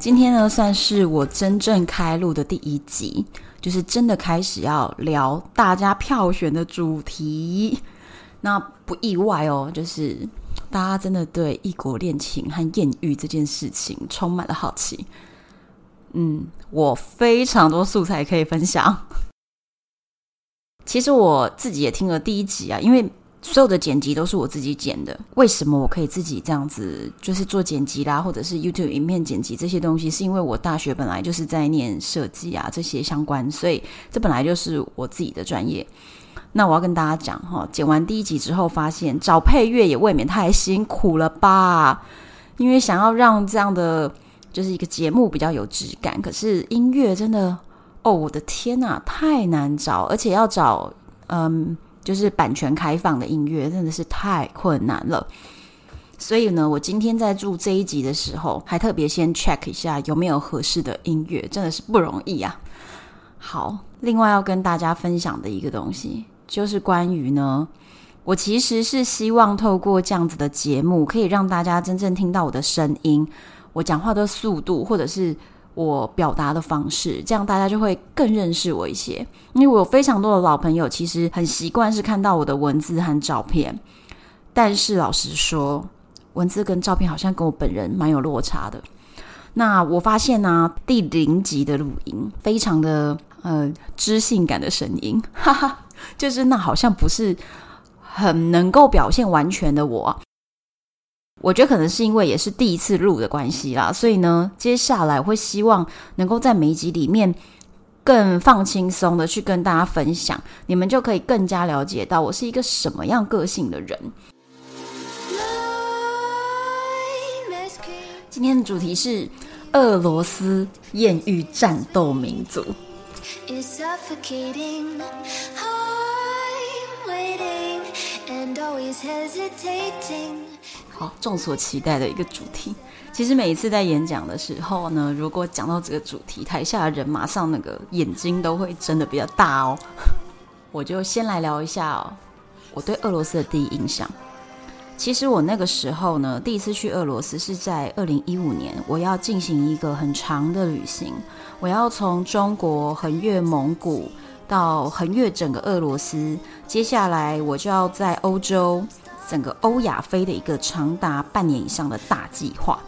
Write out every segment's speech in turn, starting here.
今天呢，算是我真正开录的第一集，就是真的开始要聊大家票选的主题。那不意外哦，就是大家真的对异国恋情和艳遇这件事情充满了好奇。嗯，我非常多素材可以分享。其实我自己也听了第一集啊，因为。所有的剪辑都是我自己剪的。为什么我可以自己这样子，就是做剪辑啦，或者是 YouTube 影片剪辑这些东西？是因为我大学本来就是在念设计啊，这些相关，所以这本来就是我自己的专业。那我要跟大家讲哈，剪完第一集之后，发现找配乐也未免太辛苦了吧？因为想要让这样的就是一个节目比较有质感，可是音乐真的，哦，我的天呐，太难找，而且要找嗯。就是版权开放的音乐真的是太困难了，所以呢，我今天在录这一集的时候，还特别先 check 一下有没有合适的音乐，真的是不容易啊。好，另外要跟大家分享的一个东西，就是关于呢，我其实是希望透过这样子的节目，可以让大家真正听到我的声音，我讲话的速度，或者是。我表达的方式，这样大家就会更认识我一些。因为我有非常多的老朋友，其实很习惯是看到我的文字和照片，但是老实说，文字跟照片好像跟我本人蛮有落差的。那我发现呢、第零集的录音非常的呃知性感的声音，哈哈，就是那好像不是很能够表现完全的我。我觉得可能是因为也是第一次录的关系啦，所以呢，接下来会希望能够在每一集里面更放轻松的去跟大家分享，你们就可以更加了解到我是一个什么样个性的人。今天的主题是俄罗斯艳遇战斗民族。好，众所期待的一个主题。其实每一次在演讲的时候呢，如果讲到这个主题，台下的人马上那个眼睛都会睁得比较大哦。我就先来聊一下，我对俄罗斯的第一印象。其实我那个时候呢，第一次去俄罗斯是在二零一五年，我要进行一个很长的旅行，我要从中国横越蒙古到横越整个俄罗斯，接下来我就要在欧洲。整个欧亚非的一个长达半年以上的大计划，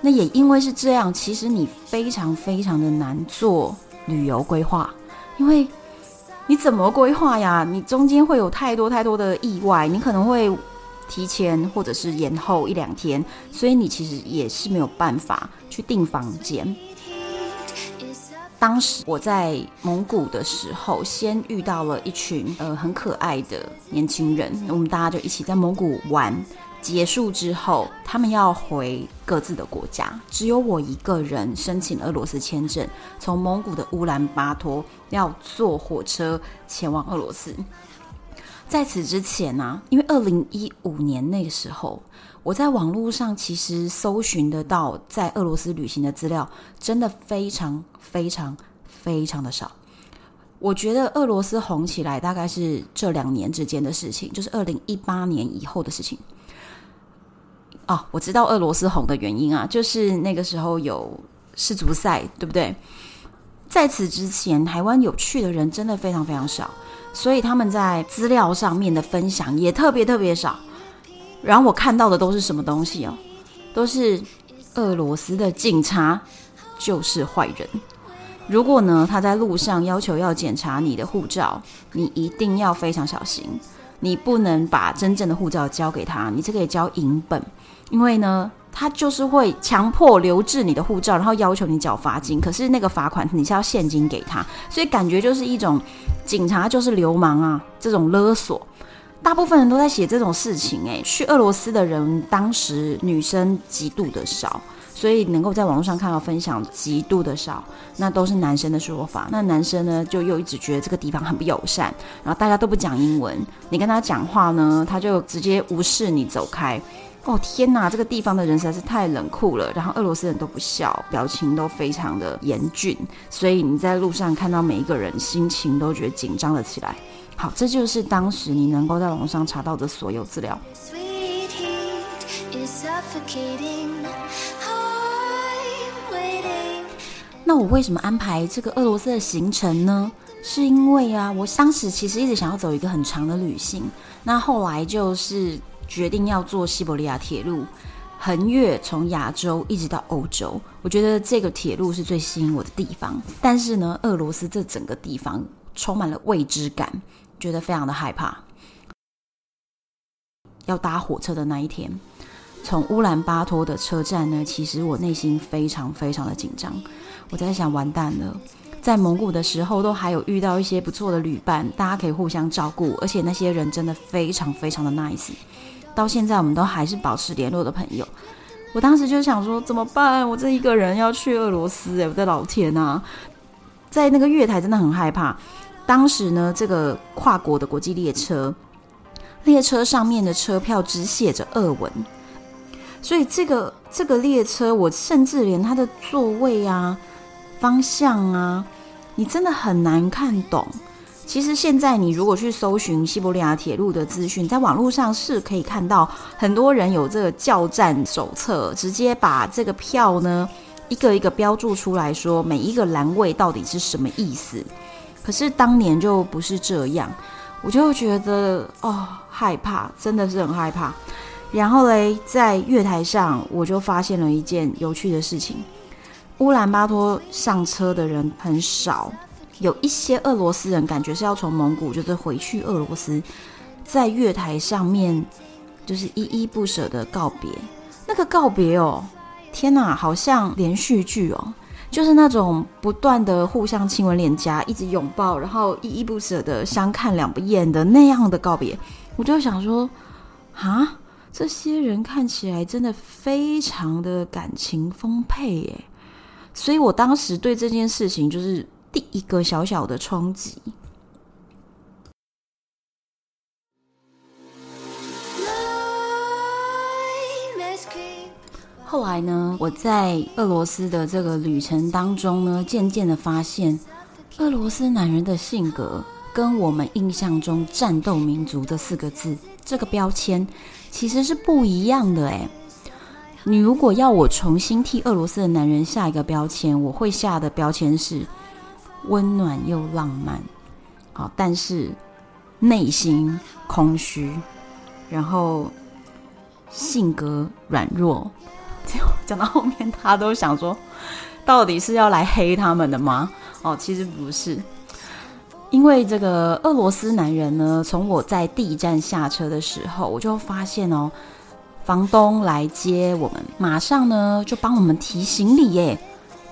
那也因为是这样，其实你非常非常的难做旅游规划，因为你怎么规划呀？你中间会有太多太多的意外，你可能会提前或者是延后一两天，所以你其实也是没有办法去订房间。当时我在蒙古的时候，先遇到了一群呃很可爱的年轻人，我们大家就一起在蒙古玩。结束之后，他们要回各自的国家，只有我一个人申请俄罗斯签证，从蒙古的乌兰巴托要坐火车前往俄罗斯。在此之前呢、因为二零一五年那个时候，我在网络上其实搜寻得到在俄罗斯旅行的资料，真的非常非常非常的少。我觉得俄罗斯红起来大概是这两年之间的事情，就是二零一八年以后的事情。哦，我知道俄罗斯红的原因啊，就是那个时候有世足赛，对不对？在此之前，台湾有去的人真的非常非常少。所以他们在资料上面的分享也特别特别少，然后我看到的都是什么东西哦？都是俄罗斯的警察就是坏人。如果呢，他在路上要求要检查你的护照，你一定要非常小心，你不能把真正的护照交给他，你只可以交影本，因为呢。他就是会强迫留置你的护照，然后要求你缴罚金。可是那个罚款你是要现金给他，所以感觉就是一种警察就是流氓啊，这种勒索。大部分人都在写这种事情。诶，去俄罗斯的人当时女生极度的少，所以能够在网络上看到分享极度的少，那都是男生的说法。那男生呢，就又一直觉得这个地方很不友善，然后大家都不讲英文，你跟他讲话呢，他就直接无视你走开。哦天哪，这个地方的人实在是太冷酷了，然后俄罗斯人都不笑，表情都非常的严峻，所以你在路上看到每一个人，心情都觉得紧张了起来。好，这就是当时你能够在网上查到的所有资料。那我为什么安排这个俄罗斯的行程呢？是因为啊，我当时其实一直想要走一个很长的旅行，那后来就是决定要坐西伯利亚铁路，横越从亚洲一直到欧洲。我觉得这个铁路是最吸引我的地方。但是呢，俄罗斯这整个地方充满了未知感，觉得非常的害怕。要搭火车的那一天，从乌兰巴托的车站呢，其实我内心非常非常的紧张。我在想，完蛋了，在蒙古的时候都还有遇到一些不错的旅伴，大家可以互相照顾，而且那些人真的非常非常的 nice。到现在我们都还是保持联络的朋友。我当时就想说，怎么办？我这一个人要去俄罗斯，诶，我的老天呐！在那个月台真的很害怕。当时呢，这个跨国的国际列车，列车上面的车票只写着俄文。所以这个这个列车，我甚至连它的座位啊、方向啊，你真的很难看懂。其实现在你如果去搜寻西伯利亚铁路的资讯，在网络上是可以看到很多人有这个叫站手册，直接把这个票呢一个一个标注出来说每一个栏位到底是什么意思。可是当年就不是这样，我就觉得哦害怕，真的是很害怕。然后嘞，在月台上，我就发现了一件有趣的事情：乌兰巴托上车的人很少，有一些俄罗斯人感觉是要从蒙古就是回去俄罗斯，在月台上面就是依依不舍的告别。那个告别哦，天哪，好像连续剧哦，就是那种不断的互相亲吻脸颊，一直拥抱，然后依依不舍的相看两不厌的那样的告别。我就想说，啊？这些人看起来真的非常的感情丰沛耶，所以我当时对这件事情就是第一个小小的冲击。后来呢，我在俄罗斯的这个旅程当中呢，渐渐的发现，俄罗斯男人的性格跟我们印象中“战斗民族”这四个字这个标签。其实是不一样的诶，你如果要我重新替俄罗斯的男人下一个标签，我会下的标签是温暖又浪漫，好，但是内心空虚，然后性格软弱。讲到后面，他都想说，到底是要来黑他们的吗？哦，其实不是，因为这个俄罗斯男人呢，从我在第一站下车的时候，我就发现哦，房东来接我们，马上呢就帮我们提行李耶。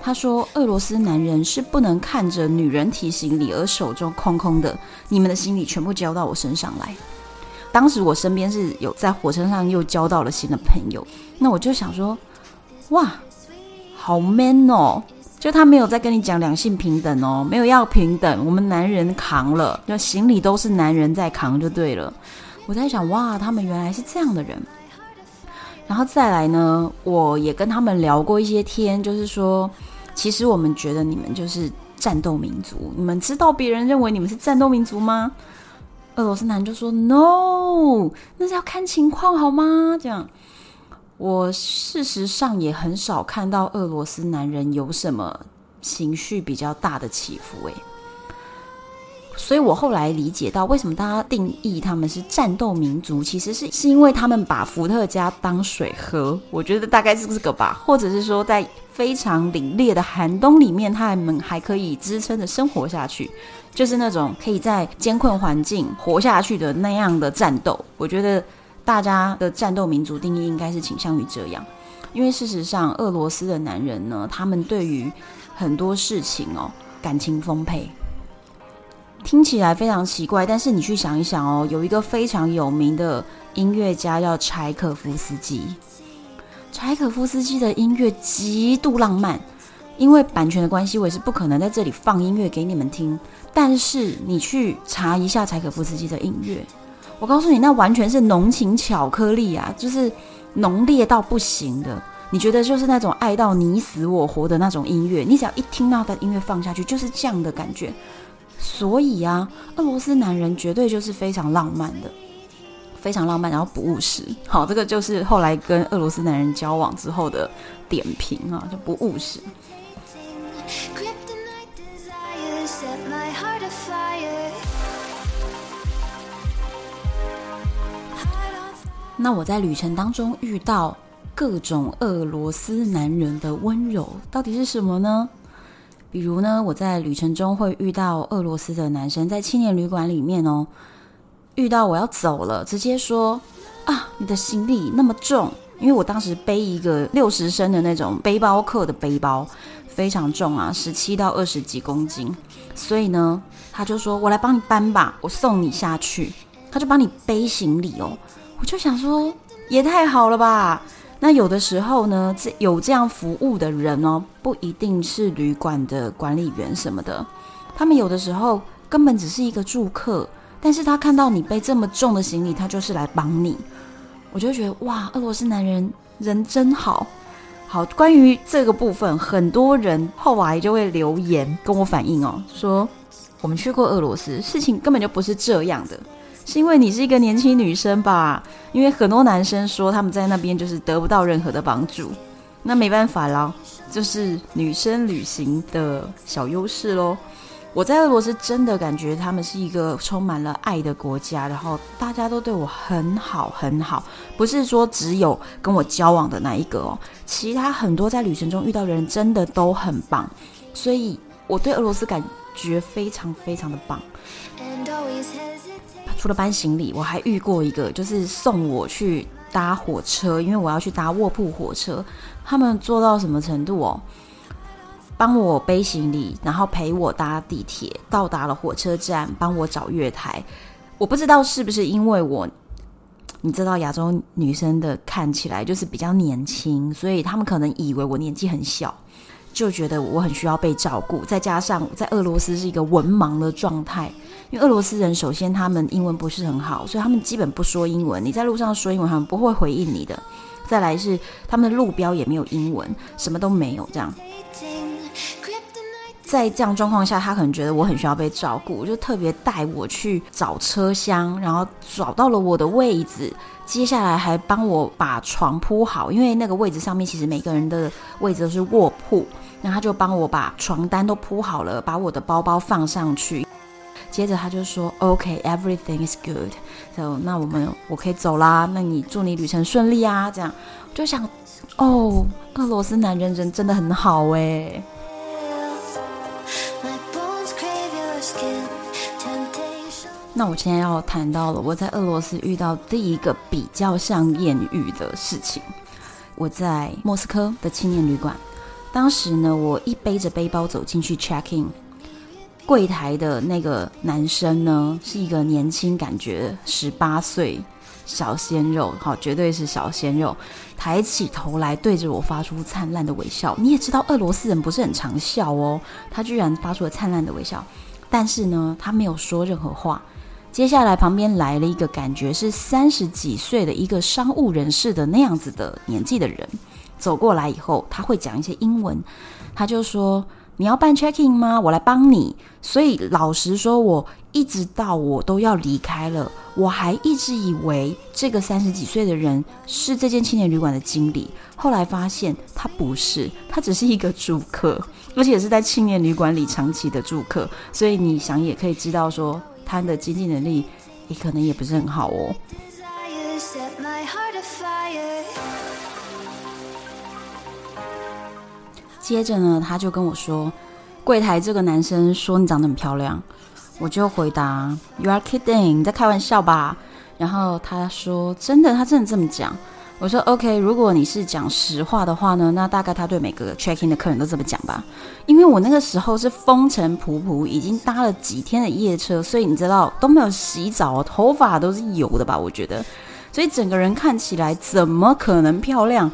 他说，俄罗斯男人是不能看着女人提行李而手中空空的，你们的行李全部交到我身上来。当时我身边是有在火车上又交到了新的朋友，那我就想说，哇，好 man 哦。就他没有在跟你讲两性平等哦，没有要平等，我们男人扛了，就行李都是男人在扛就对了。我在想，哇，他们原来是这样的人。然后再来呢，我也跟他们聊过一些天，就是说，其实我们觉得你们就是战斗民族，你们知道别人认为你们是战斗民族吗？俄罗斯男就说：“No，那是要看情况好吗？”这样。我事实上也很少看到俄罗斯男人有什么情绪比较大的起伏，诶，所以我后来理解到为什么大家定义他们是战斗民族，其实是是因为他们把伏特加当水喝，我觉得大概是这个吧，或者是说在非常凛冽的寒冬里面，他们还可以支撑着生活下去，就是那种可以在艰困环境活下去的那样的战斗，我觉得。大家的战斗民族定义应该是倾向于这样，因为事实上，俄罗斯的男人呢，他们对于很多事情哦，感情丰沛，听起来非常奇怪，但是你去想一想哦，有一个非常有名的音乐家叫柴可夫斯基，柴可夫斯基的音乐极度浪漫，因为版权的关系，我也是不可能在这里放音乐给你们听。但是你去查一下柴可夫斯基的音乐，我告诉你，那完全是浓情巧克力啊，就是浓烈到不行的。你觉得就是那种爱到你死我活的那种音乐，你只要一听到的音乐放下去，就是这样的感觉。所以啊，俄罗斯男人绝对就是非常浪漫的，非常浪漫，然后不务实。好，这个就是后来跟俄罗斯男人交往之后的点评啊，就不务实。那我在旅程当中遇到。各种俄罗斯男人的温柔到底是什么呢？比如呢，我在旅程中会遇到俄罗斯的男生，在青年旅馆里面哦，遇到我要走了，直接说啊，你的行李那么重，因为我当时背一个六十升的那种背包客的背包，非常重啊，十七到二十几公斤，所以呢，他就说我来帮你搬吧，我送你下去，他就帮你背行李哦，我就想说也太好了吧。那有的时候呢，这有这样服务的人哦，不一定是旅馆的管理员什么的，他们有的时候根本只是一个住客，但是他看到你背这么重的行李，他就是来帮你。我就觉得哇，俄罗斯男人人真好。好，关于这个部分，很多人后来就会留言跟我反映哦，说我们去过俄罗斯，事情根本就不是这样的。是因为你是一个年轻女生吧？因为很多男生说他们在那边就是得不到任何的帮助，那没办法啦，就是女生旅行的小优势喽。我在俄罗斯真的感觉他们是一个充满了爱的国家，然后大家都对我很好很好，不是说只有跟我交往的那一个哦，其他很多在旅程中遇到的人真的都很棒，所以我对俄罗斯感觉非常非常的棒。除了搬行李，我还遇过一个，就是送我去搭火车，因为我要去搭卧铺火车。他们做到什么程度哦？帮我背行李，然后陪我搭地铁，到达了火车站，帮我找月台。我不知道是不是因为我，你知道亚洲女生的看起来就是比较年轻，所以他们可能以为我年纪很小。就觉得我很需要被照顾，再加上在俄罗斯是一个文盲的状态，因为俄罗斯人首先他们英文不是很好，所以他们基本不说英文。你在路上说英文，他们不会回应你的。再来是他们的路标也没有英文，什么都没有这样。在这样状况下，他可能觉得我很需要被照顾，就特别带我去找车厢，然后找到了我的位置。接下来还帮我把床铺好，因为那个位置上面其实每个人的位置都是卧铺。然后他就帮我把床单都铺好了，把我的包包放上去。接着他就说：“OK，everything is good。”so，那我们我可以走啦。那你祝你旅程顺利啊！这样我就想，哦，俄罗斯男人人真的很好哎。那我现在要谈到了我在俄罗斯遇到第一个比较像艳遇的事情。我在莫斯科的青年旅馆。当时呢，我一背着背包走进去 check in，柜台的那个男生呢，是一个年轻，感觉十八岁小鲜肉，好，绝对是小鲜肉，抬起头来对着我发出灿烂的微笑。你也知道，俄罗斯人不是很常笑哦，他居然发出了灿烂的微笑，但是呢，他没有说任何话。接下来旁边来了一个感觉是三十几岁的一个商务人士的那样子的年纪的人。走过来以后，他会讲一些英文，他就说：“你要办 checking 吗？我来帮你。”所以老实说，我一直到我都要离开了，我还一直以为这个三十几岁的人是这间青年旅馆的经理。后来发现他不是，他只是一个住客，而且是在青年旅馆里长期的住客。所以你想也可以知道，说他的经济能力也可能也不是很好哦。接着呢，他就跟我说，柜台这个男生说你长得很漂亮，我就回答 You are kidding，你在开玩笑吧？然后他说真的，他真的这么讲。我说 OK，如果你是讲实话的话呢，那大概他对每个 check in 的客人都这么讲吧。因为我那个时候是风尘仆仆，已经搭了几天的夜车，所以你知道都没有洗澡，头发都是油的吧？我觉得，所以整个人看起来怎么可能漂亮？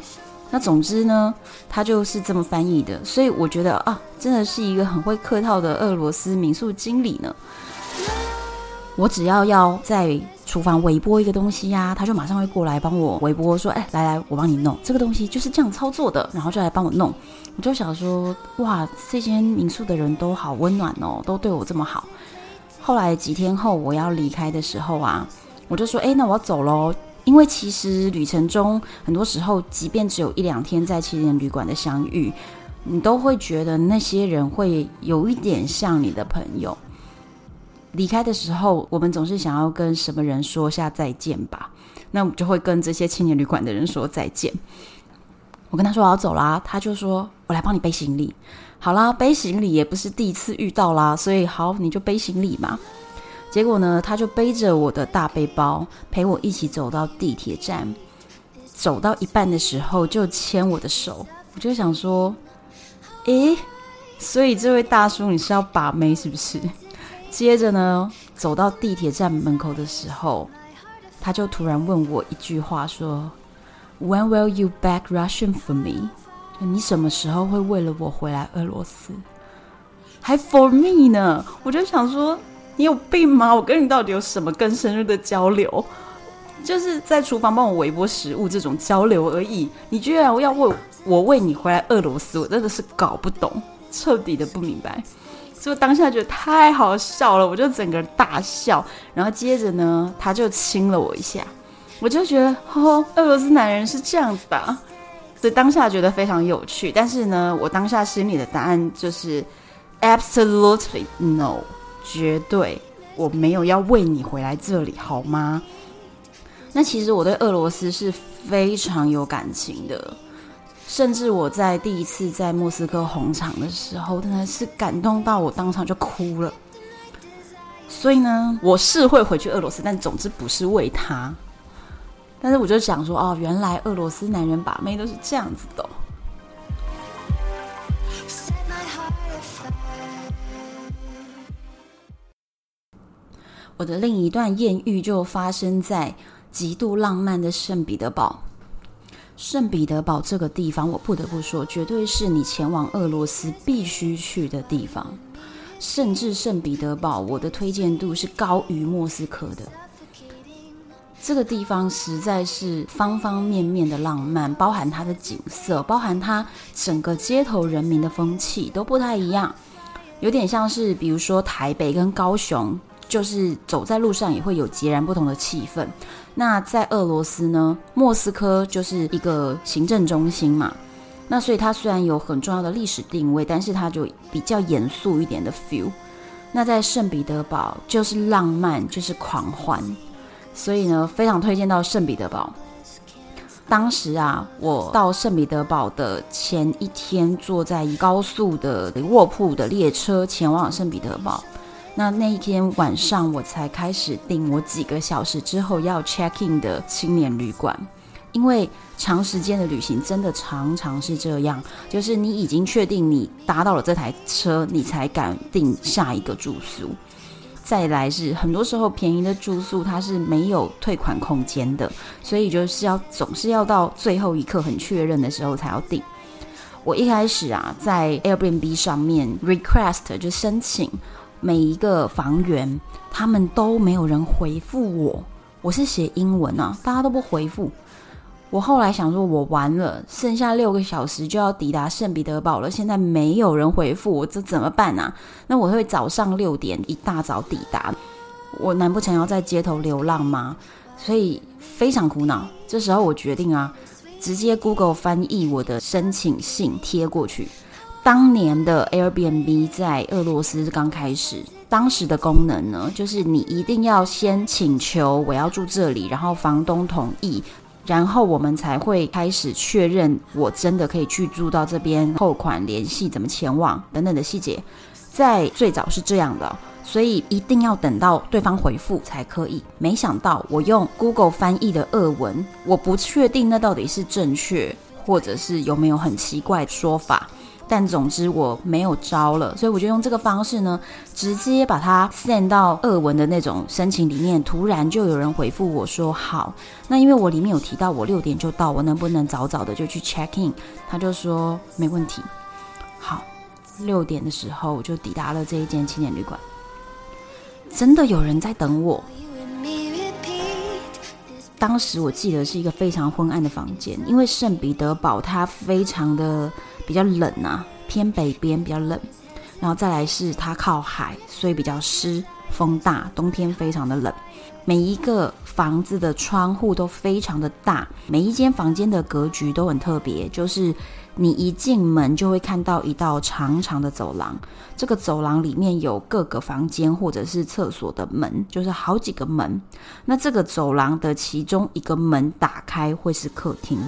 那总之呢，他就是这么翻译的，所以我觉得啊，真的是一个很会客套的俄罗斯民宿经理呢。我只要要在厨房微波一个东西呀、他就马上会过来帮我微波，说：“哎，来来，我帮你弄这个东西，就是这样操作的。”然后就来帮我弄。我就想说，哇，这间民宿的人都好温暖哦，都对我这么好。后来几天后我要离开的时候啊，我就说：“哎，那我要走喽。”因为其实旅程中很多时候，即便只有一两天在青年旅馆的相遇，你都会觉得那些人会有一点像你的朋友。离开的时候，我们总是想要跟什么人说下再见吧？那我们就会跟这些青年旅馆的人说再见。我跟他说我要走啦，他就说我来帮你背行李。好啦，背行李也不是第一次遇到啦，所以好，你就背行李嘛。结果呢，他就背着我的大背包陪我一起走到地铁站，走到一半的时候就牵我的手。我就想说，诶，所以这位大叔你是要把妹是不是？接着呢，走到地铁站门口的时候，他就突然问我一句话，说：“When will you back Russian for me？” 你什么时候会为了我回来俄罗斯？还 for me 呢？我就想说，你有病吗？我跟你到底有什么更深入的交流？就是在厨房帮我微波食物这种交流而已。你居然要为我为你回来俄罗斯，我真的是搞不懂，彻底的不明白。就当下觉得太好笑了，我就整个人大笑，然后接着呢，他就亲了我一下，我就觉得哦，俄罗斯男人是这样子的，所以当下觉得非常有趣。但是呢，我当下心里的答案就是 absolutely no，绝对我没有要为你回来这里，好吗？那其实我对俄罗斯是非常有感情的。甚至我在第一次在莫斯科红场的时候，真的是感动到我当场就哭了。所以呢，我是会回去俄罗斯，但总之不是为他。但是我就想说，哦，原来俄罗斯男人把妹都是这样子的。我的另一段艳遇就发生在极度浪漫的圣彼得堡。圣彼得堡这个地方，我不得不说，绝对是你前往俄罗斯必须去的地方。甚至圣彼得堡，我的推荐度是高于莫斯科的。这个地方实在是方方面面的浪漫，包含它的景色，包含它整个街头人民的风气都不太一样，有点像是比如说台北跟高雄。就是走在路上也会有截然不同的气氛。那在俄罗斯呢，莫斯科就是一个行政中心嘛。那所以它虽然有很重要的历史定位，但是它就比较严肃一点的 feel。那在圣彼得堡就是浪漫，就是狂欢。所以呢，非常推荐到圣彼得堡。当时啊，我到圣彼得堡的前一天，坐在高速的卧铺的列车前往圣彼得堡。那那一天晚上，我才开始订我几个小时之后要 check in 的青年旅馆，因为长时间的旅行真的常常是这样，就是你已经确定你搭到了这台车，你才敢订下一个住宿。再来是很多时候便宜的住宿它是没有退款空间的，所以就是要总是要到最后一刻很确认的时候才要订。我一开始啊，在 Airbnb 上面 request 就申请。每一个房源，他们都没有人回复我。我是写英文啊，大家都不回复。我后来想说，我完了，剩下六个小时就要抵达圣彼得堡了，现在没有人回复我，这怎么办啊？那我会早上六点一大早抵达，我难不成要在街头流浪吗？所以非常苦恼。这时候我决定啊，直接 Google 翻译我的申请信贴过去。当年的 Airbnb 在俄罗斯刚开始，当时的功能呢，就是你一定要先请求我要住这里，然后房东同意，然后我们才会开始确认我真的可以去住到这边，扣款、联系怎么前往等等的细节。在最早是这样的，所以一定要等到对方回复才可以。没想到我用 Google 翻译的俄文，我不确定那到底是正确，或者是有没有很奇怪的说法。但总之我没有招了，所以我就用这个方式呢，直接把它 send 到俄文的那种申请里面。突然就有人回复我说好，那因为我里面有提到我六点就到，我能不能早早的就去 check in？他就说没问题。好，六点的时候我就抵达了这一间青年旅馆，真的有人在等我。当时我记得是一个非常昏暗的房间，因为圣彼得堡它非常的比较冷啊，偏北边比较冷，然后再来是它靠海，所以比较湿，风大，冬天非常的冷。每一个房子的窗户都非常的大，每一间房间的格局都很特别，就是。你一进门就会看到一道长长的走廊，这个走廊里面有各个房间或者是厕所的门，就是好几个门。那这个走廊的其中一个门打开会是客厅，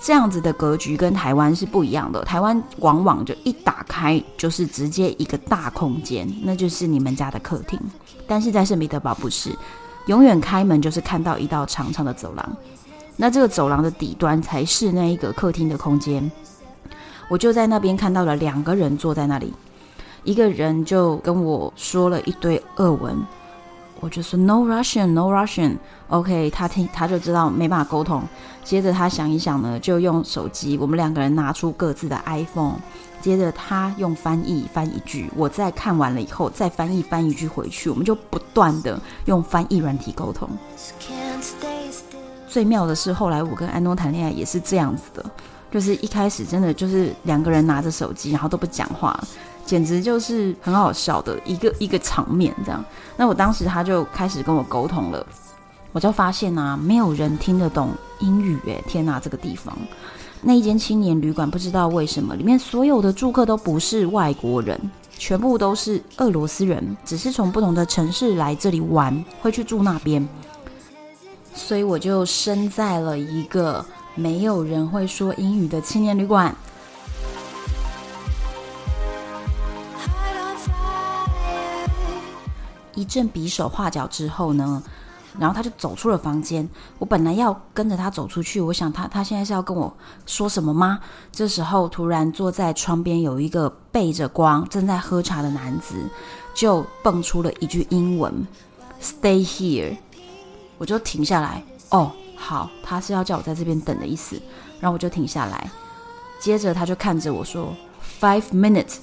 这样子的格局跟台湾是不一样的。台湾往往就一打开就是直接一个大空间，那就是你们家的客厅。但是在圣彼得堡不是，永远开门就是看到一道长长的走廊，那这个走廊的底端才是那一个客厅的空间。我就在那边看到了两个人坐在那里，一个人就跟我说了一堆俄文，我就说 No Russian, No Russian。OK，他听他就知道没办法沟通。接着他想一想呢，就用手机，我们两个人拿出各自的 iPhone。接着他用翻译翻一句，我再看完了以后再翻译翻一句回去，我们就不断的用翻译软体沟通。最妙的是，后来我跟安东谈恋爱也是这样子的。就是一开始真的就是两个人拿着手机，然后都不讲话，简直就是很好笑的一个一个场面这样。那我当时他就开始跟我沟通了，我就发现啊，没有人听得懂英语诶，天哪，这个地方那一间青年旅馆不知道为什么里面所有的住客都不是外国人，全部都是俄罗斯人，只是从不同的城市来这里玩，会去住那边，所以我就生在了一个。没有人会说英语的青年旅馆。一阵比手画脚之后呢，然后他就走出了房间。我本来要跟着他走出去，我想他他现在是要跟我说什么吗？这时候突然坐在窗边有一个背着光正在喝茶的男子，就蹦出了一句英文：“Stay here。”我就停下来。哦。好，他是要叫我在这边等的意思，然后我就停下来。接着他就看着我说：“Five minutes。”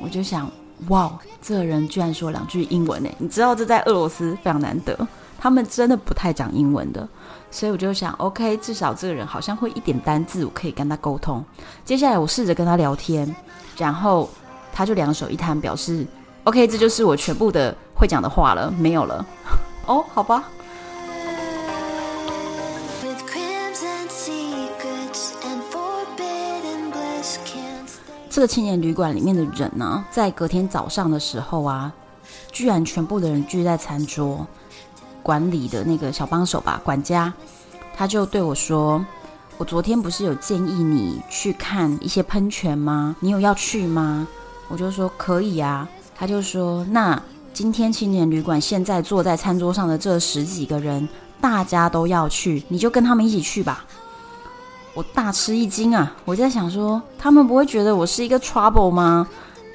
我就想，哇，这个人居然说两句英文呢！你知道这在俄罗斯非常难得，他们真的不太讲英文的。所以我就想，OK，至少这个人好像会一点单字，我可以跟他沟通。接下来我试着跟他聊天，然后他就两手一摊，表示 OK，这就是我全部的会讲的话了，没有了。哦，好吧。这个青年旅馆里面的人呢、在隔天早上的时候啊，居然全部的人聚在餐桌。管理的那个小帮手吧，管家，他就对我说：“我昨天不是有建议你去看一些喷泉吗？你有要去吗？”我就说：“可以啊。”他就说：“那今天青年旅馆现在坐在餐桌上的这十几个人，大家都要去，你就跟他们一起去吧。”我大吃一惊啊！我在想说，他们不会觉得我是一个 trouble 吗？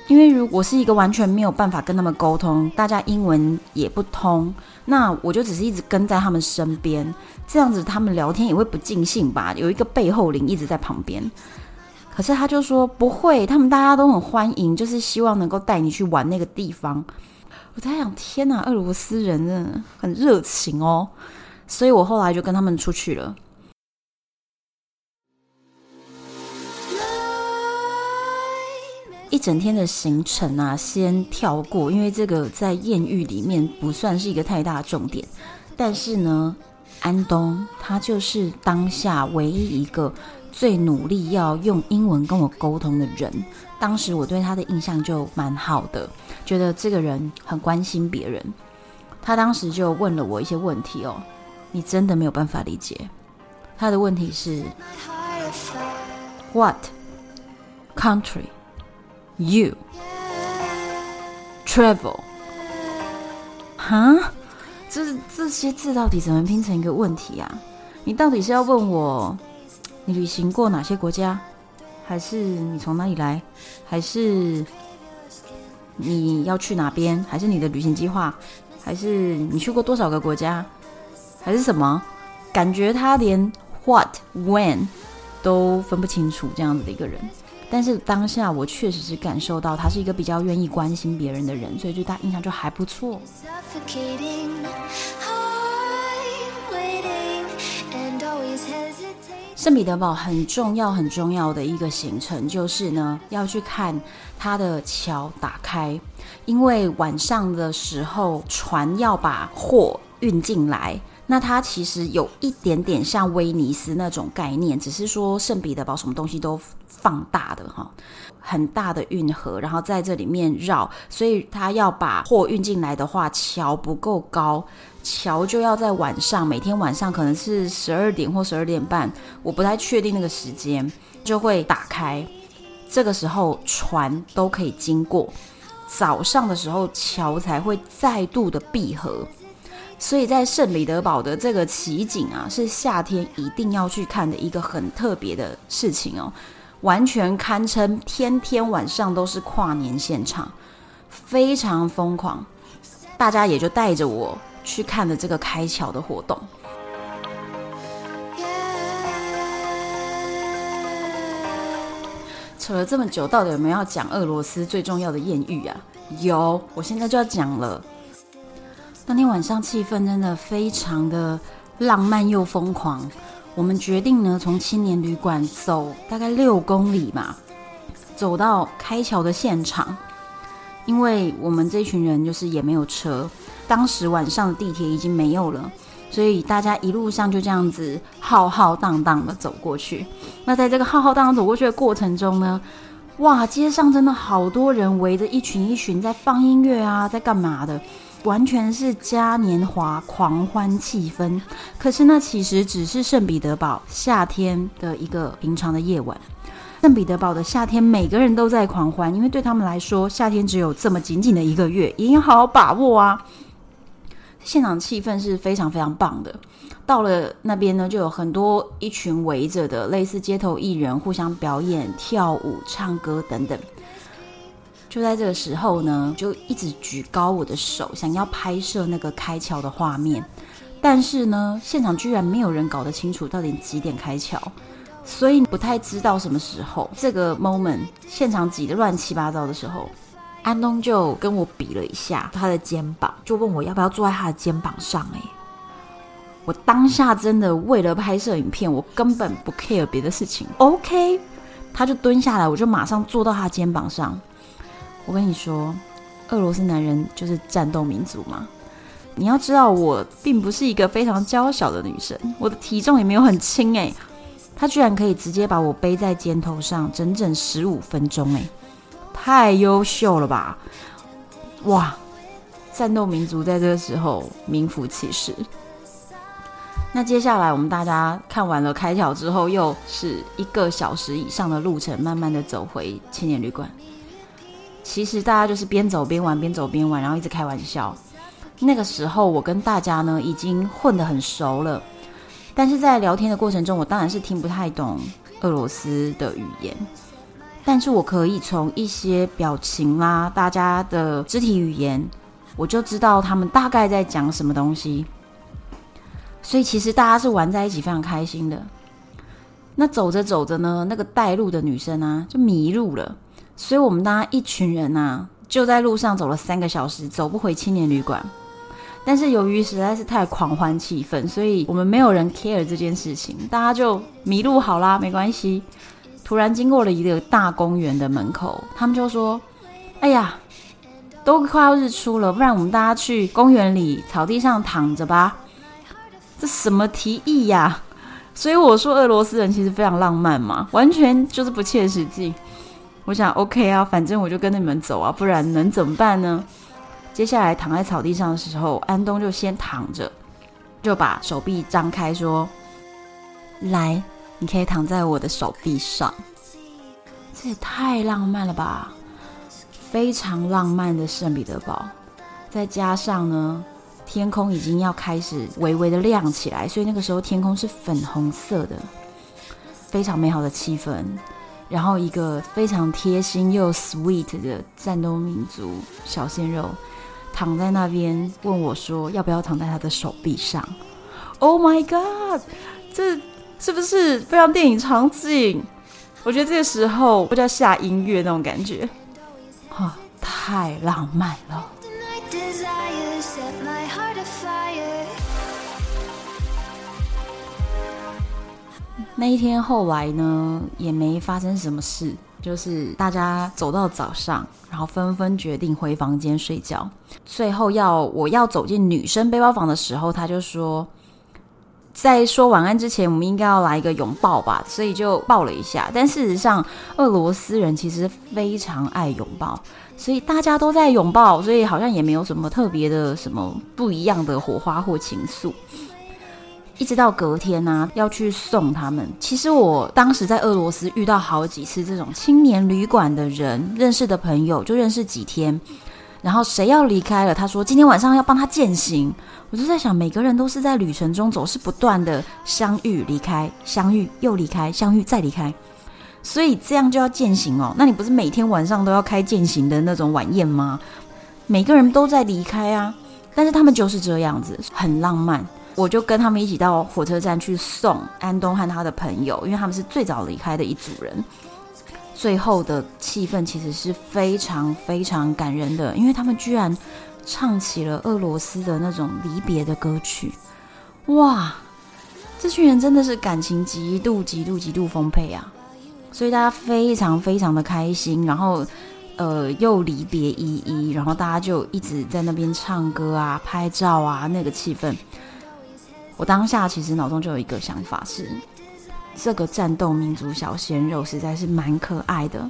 因为如果是一个完全没有办法跟他们沟通，大家英文也不通，那我就只是一直跟在他们身边，这样子他们聊天也会不尽兴吧？有一个背后灵一直在旁边。可是他就说不会，他们大家都很欢迎，就是希望能够带你去玩那个地方。我在想，天哪，俄罗斯人真的很热情哦！所以我后来就跟他们出去了。一整天的行程啊，先跳过，因为这个在艳遇里面不算是一个太大的重点。但是呢，安东他就是当下唯一一个最努力要用英文跟我沟通的人。当时我对他的印象就蛮好的，觉得这个人很关心别人。他当时就问了我一些问题哦，你真的没有办法理解。他的问题是：What You travel，哈？这这些字到底怎么拼成一个问题啊？你到底是要问我你旅行过哪些国家，还是你从哪里来？还是你要去哪边？还是你的旅行计划？还是你去过多少个国家？还是什么？感觉他连 what when 都分不清楚这样子的一个人。但是当下我确实是感受到他是一个比较愿意关心别人的人，所以对他印象就还不错。圣彼得堡很重要很重要的一个行程就是呢，要去看它的桥打开，因为晚上的时候船要把货运进来。那它其实有一点点像威尼斯那种概念，只是说圣彼得堡什么东西都放大的哈，很大的运河，然后在这里面绕，所以他要把货运进来的话，桥不够高，桥就要在晚上，每天晚上可能是十二点或十二点半，我不太确定那个时间，就会打开，这个时候船都可以经过，早上的时候桥才会再度的闭合。所以在圣彼得堡的这个奇景啊，是夏天一定要去看的一个很特别的事情哦，完全堪称天天晚上都是跨年现场，非常疯狂。大家也就带着我去看了这个开桥的活动。扯了这么久，到底有没有要讲俄罗斯最重要的艳遇啊？有，我现在就要讲了。当天晚上气氛真的非常的浪漫又疯狂。我们决定呢，从青年旅馆走大概六公里嘛，走到开桥的现场。因为我们这群人就是也没有车，当时晚上的地铁已经没有了，所以大家一路上就这样子浩浩荡荡的走过去。那在这个浩浩荡荡走过去的过程中呢，哇，街上真的好多人围着一群一群在放音乐啊，在干嘛的？完全是嘉年华狂欢气氛，可是那其实只是圣彼得堡夏天的一个平常的夜晚。圣彼得堡的夏天，每个人都在狂欢，因为对他们来说，夏天只有这么仅仅的一个月，一定要好好把握啊！现场气氛是非常非常棒的。到了那边呢，就有很多一群围着的类似街头艺人，互相表演、跳舞、唱歌等等。就在这个时候呢，就一直举高我的手，想要拍摄那个开桥的画面。但是呢，现场居然没有人搞得清楚到底几点开桥，所以不太知道什么时候。这个 moment 现场挤得乱七八糟的时候，安东就跟我比了一下他的肩膀，就问我要不要坐在他的肩膀上。哎，我当下真的为了拍摄影片，我根本不 care 别的事情。OK，他就蹲下来，我就马上坐到他肩膀上。我跟你说，俄罗斯男人就是战斗民族嘛。你要知道，我并不是一个非常娇小的女生，我的体重也没有很轻诶。他居然可以直接把我背在肩头上，整整十五分钟诶，太优秀了吧！哇，战斗民族在这个时候名副其实。那接下来我们大家看完了开桥之后，又是一个小时以上的路程，慢慢的走回青年旅馆。其实大家就是边走边玩，边走边玩，然后一直开玩笑。那个时候我跟大家呢已经混得很熟了，但是在聊天的过程中，我当然是听不太懂俄罗斯的语言，但是我可以从一些表情啦、大家的肢体语言，我就知道他们大概在讲什么东西。所以其实大家是玩在一起，非常开心的。那走着走着呢，那个带路的女生啊就迷路了。所以我们大家一群人呐、就在路上走了三个小时，走不回青年旅馆。但是由于实在是太狂欢气氛，所以我们没有人 care 这件事情，大家就迷路好啦，没关系。突然经过了一个大公园的门口，他们就说：“哎呀，都快要日出了，不然我们大家去公园里草地上躺着吧。”这什么提议呀？所以我说俄罗斯人其实非常浪漫嘛，完全就是不切实际。我想，OK 啊，反正我就跟你们走啊，不然能怎么办呢？接下来躺在草地上的时候，安东就先躺着，就把手臂张开，说：“来，你可以躺在我的手臂上。”这也太浪漫了吧！非常浪漫的圣彼得堡，再加上呢，天空已经要开始微微的亮起来，所以那个时候天空是粉红色的，非常美好的气氛。然后一个非常贴心又 sweet 的战斗民族小鲜肉躺在那边，问我说要不要躺在他的手臂上。Oh my god，这是不是非常电影场景？我觉得这个时候不叫下音乐那种感觉，哈，太浪漫了。那一天后来呢，也没发生什么事，就是大家走到早上，然后纷纷决定回房间睡觉。最后要我要走进女生背包房的时候，他就说，在说晚安之前，我们应该要来一个拥抱吧，所以就抱了一下。但事实上，俄罗斯人其实非常爱拥抱，所以大家都在拥抱，所以好像也没有什么特别的什么不一样的火花或情愫。一直到隔天呢、要去送他们。其实我当时在俄罗斯遇到好几次这种青年旅馆的人，认识的朋友就认识几天，然后谁要离开了，他说今天晚上要帮他践行。我就在想，每个人都是在旅程中总是不断的相遇、离开、相遇又离开、相遇再离开，所以这样就要践行哦。那你不是每天晚上都要开践行的那种晚宴吗？每个人都在离开啊，但是他们就是这样子，很浪漫。我就跟他们一起到火车站去送安东和他的朋友，因为他们是最早离开的一组人。最后的气氛其实是非常非常感人的，因为他们居然唱起了俄罗斯的那种离别的歌曲。哇，这群人真的是感情极度极度极度丰沛啊！所以大家非常非常的开心，然后呃又离别依依，然后大家就一直在那边唱歌啊、拍照啊，那个气氛。我当下其实脑中就有一个想法是，这个战斗民族小鲜肉实在是蛮可爱的，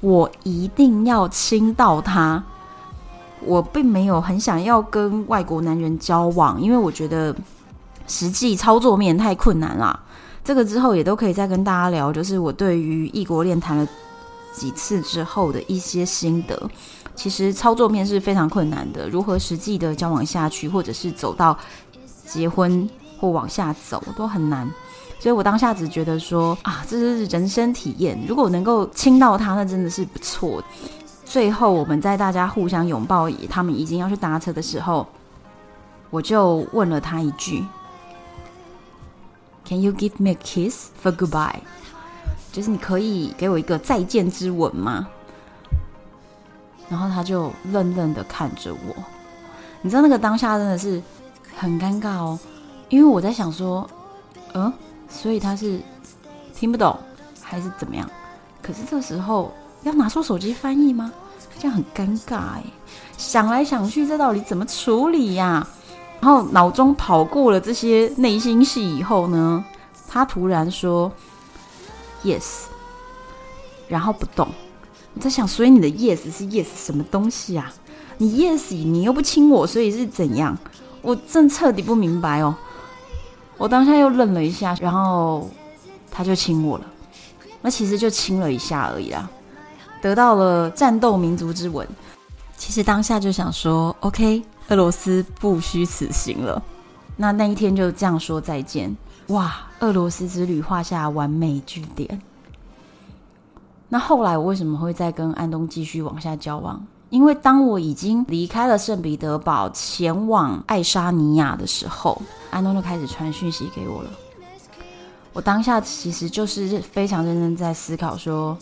我一定要亲到他。我并没有很想要跟外国男人交往，因为我觉得实际操作面太困难了。这个之后也都可以再跟大家聊，就是我对于异国恋谈了几次之后的一些心得。其实操作面是非常困难的，如何实际的交往下去，或者是走到。结婚或往下走都很难，所以我当下只觉得说啊，这是人生体验。如果能够亲到他，那真的是不错。最后我们在大家互相拥抱，他们已经要去搭车的时候，我就问了他一句：“Can you give me a kiss for goodbye？” 就是你可以给我一个再见之吻吗？然后他就愣愣的看着我，你知道那个当下真的是。很尴尬哦，因为我在想说，嗯，所以他是听不懂还是怎么样？可是这时候要拿出手机翻译吗？这样很尴尬哎。想来想去，这到底怎么处理呀？然后脑中跑过了这些内心戏以后呢，他突然说 “yes”，然后不动。我在想，所以你的 “yes” 是 “yes” 什么东西啊？你 “yes”，你又不亲我，所以是怎样？我真彻底不明白哦，我当下又愣了一下，然后他就亲我了，那其实就亲了一下而已啦，得到了战斗民族之吻。其实当下就想说，OK，俄罗斯不虚此行了。那那一天就这样说再见，哇，俄罗斯之旅画下完美句点。那后来我为什么会再跟安东继续往下交往？因为当我已经离开了圣彼得堡，前往爱沙尼亚的时候，安东就开始传讯息给我了。我当下其实就是非常认真在思考说，说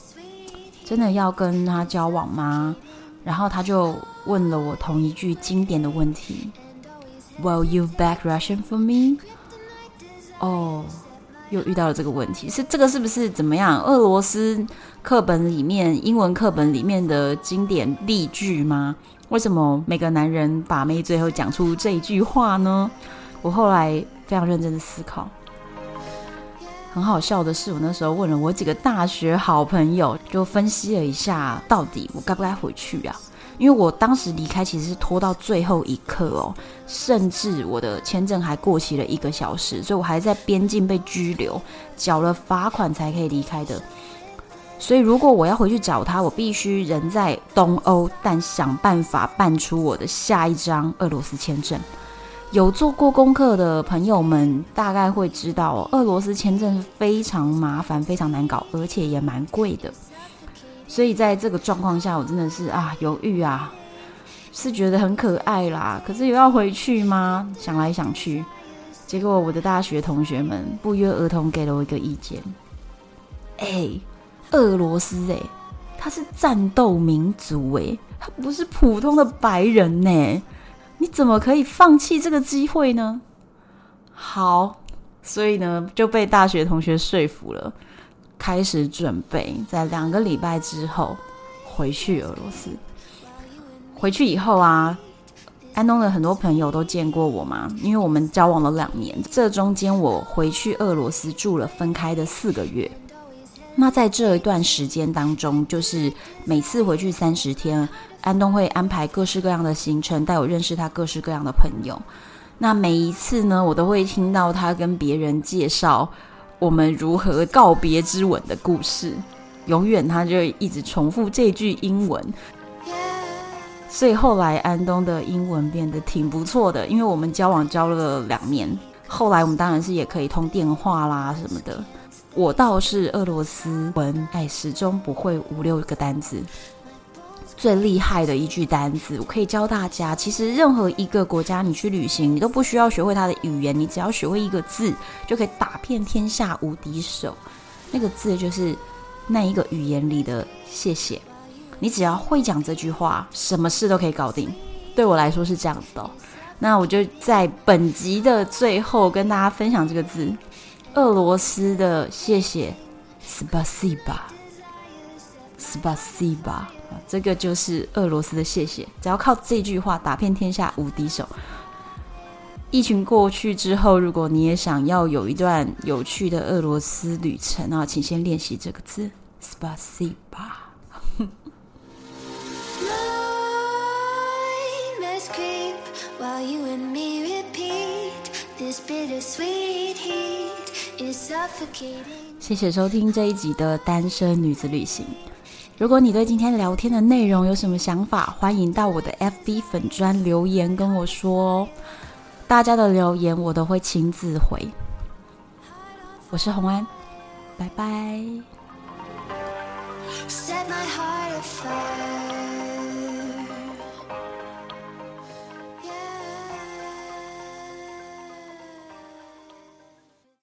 真的要跟他交往吗？然后他就问了我同一句经典的问题：“Will you back Russian for me？” 哦。又遇到了这个问题，是这个是不是怎么样？俄罗斯课本里面、英文课本里面的经典例句吗？为什么每个男人把妹最后讲出这一句话呢？我后来非常认真的思考，很好笑的是，我那时候问了我几个大学好朋友，就分析了一下，到底我该不该回去啊？因为我当时离开其实是拖到最后一刻哦，甚至我的签证还过期了一个小时，所以我还在边境被拘留，缴了罚款才可以离开的。所以如果我要回去找他，我必须人在东欧，但想办法办出我的下一张俄罗斯签证。有做过功课的朋友们大概会知道，俄罗斯签证非常麻烦，非常难搞，而且也蛮贵的。所以在这个状况下，我真的是啊犹豫啊，是觉得很可爱啦，可是又要回去吗？想来想去，结果我的大学同学们不约而同给了我一个意见。哎，俄罗斯哎，他是战斗民族哎，他不是普通的白人呢，你怎么可以放弃这个机会呢？好，所以呢就被大学同学说服了。开始准备，在两个礼拜之后回去俄罗斯。回去以后啊，安东的很多朋友都见过我嘛，因为我们交往了两年。这中间我回去俄罗斯住了分开的四个月。那在这一段时间当中，就是每次回去三十天，安东会安排各式各样的行程，带我认识他各式各样的朋友。那每一次呢，我都会听到他跟别人介绍。我们如何告别之吻的故事，永远他就一直重复这句英文，所以后来安东的英文变得挺不错的，因为我们交往交了两年，后来我们当然是也可以通电话啦什么的。我倒是俄罗斯文，哎，始终不会五六个单字。最厉害的一句单字，我可以教大家。其实任何一个国家，你去旅行，你都不需要学会它的语言，你只要学会一个字，就可以打遍天下无敌手。那个字就是那一个语言里的谢谢。你只要会讲这句话，什么事都可以搞定。对我来说是这样子的。那我就在本集的最后跟大家分享这个字，俄罗斯的谢谢，Spasiba，Spasiba。这个就是俄罗斯的谢谢，只要靠这句话打遍天下无敌手。疫情过去之后，如果你也想要有一段有趣的俄罗斯旅程啊，请先练习这个字，Spasiba。谢谢收听这一集的单身女子旅行。如果你对今天聊天的内容有什么想法，欢迎到我的 FB 粉专留言跟我说。大家的留言我都会亲自回。我是红安，拜拜。Set my heart afire